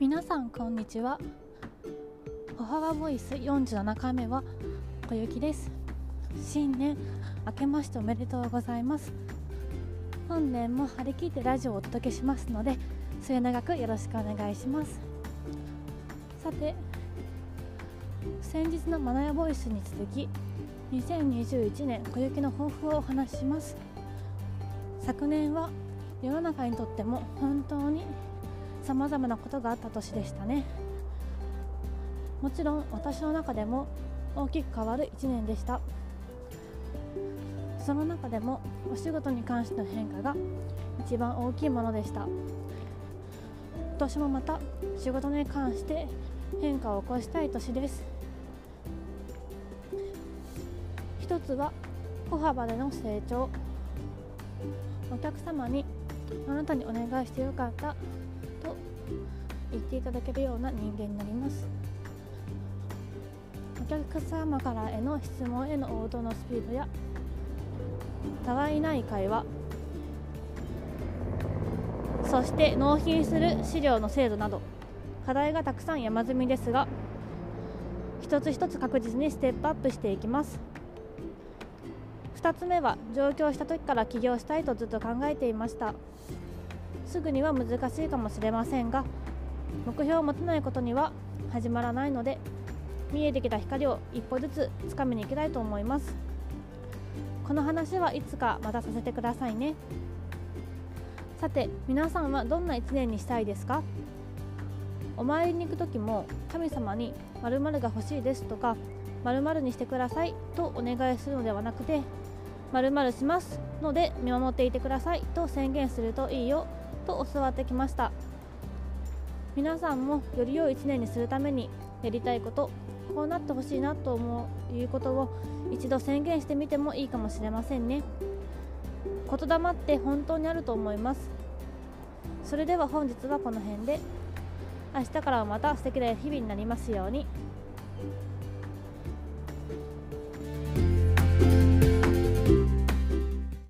皆さんこんにちは。歩幅ボイス47回目は小雪です。新年明けましておめでとうございます。本年も張り切ってラジオをお届けしますので末永くよろしくお願いします。さて先日のマナヤボイスに続き2021年小雪の抱負をお話しします。昨年は世の中にとっても本当にさまざまなことがあった年でしたね。もちろん私の中でも大きく変わる1年でした。その中でもお仕事に関しての変化が一番大きいものでした。今年もまた仕事に関して変化を起こしたい年です。一つは歩幅での成長。お客様にあなたにお願いしてよかった。と言っていただけるような人間になります。お客様からへの質問への応答のスピードやたわいない会話そして納品する資料の精度など課題がたくさん山積みですが一つ一つ確実にステップアップしていきます。2つ目は上京した時から起業したいとずっと考えていました。すぐには難しいかもしれませんが目標を持てないことには始まらないので見えてきた光を一歩ずつ掴みに行きたいと思います。この話はいつかまたさせてくださいね。さて皆さんはどんな1年にしたいですか？お参りに行く時も神様に〇〇が欲しいですとか〇〇にしてくださいとお願いするのではなくて〇〇しますので見守っていてくださいと宣言するといいよ。と教わってきました。皆さんもより良い1年にするためにやりたいことこうなってほしいなと思ういうことを一度宣言してみてもいいかもしれませんね。言霊って本当にあると思います。それでは本日はこの辺で。明日からはまた素敵な日々になりますように。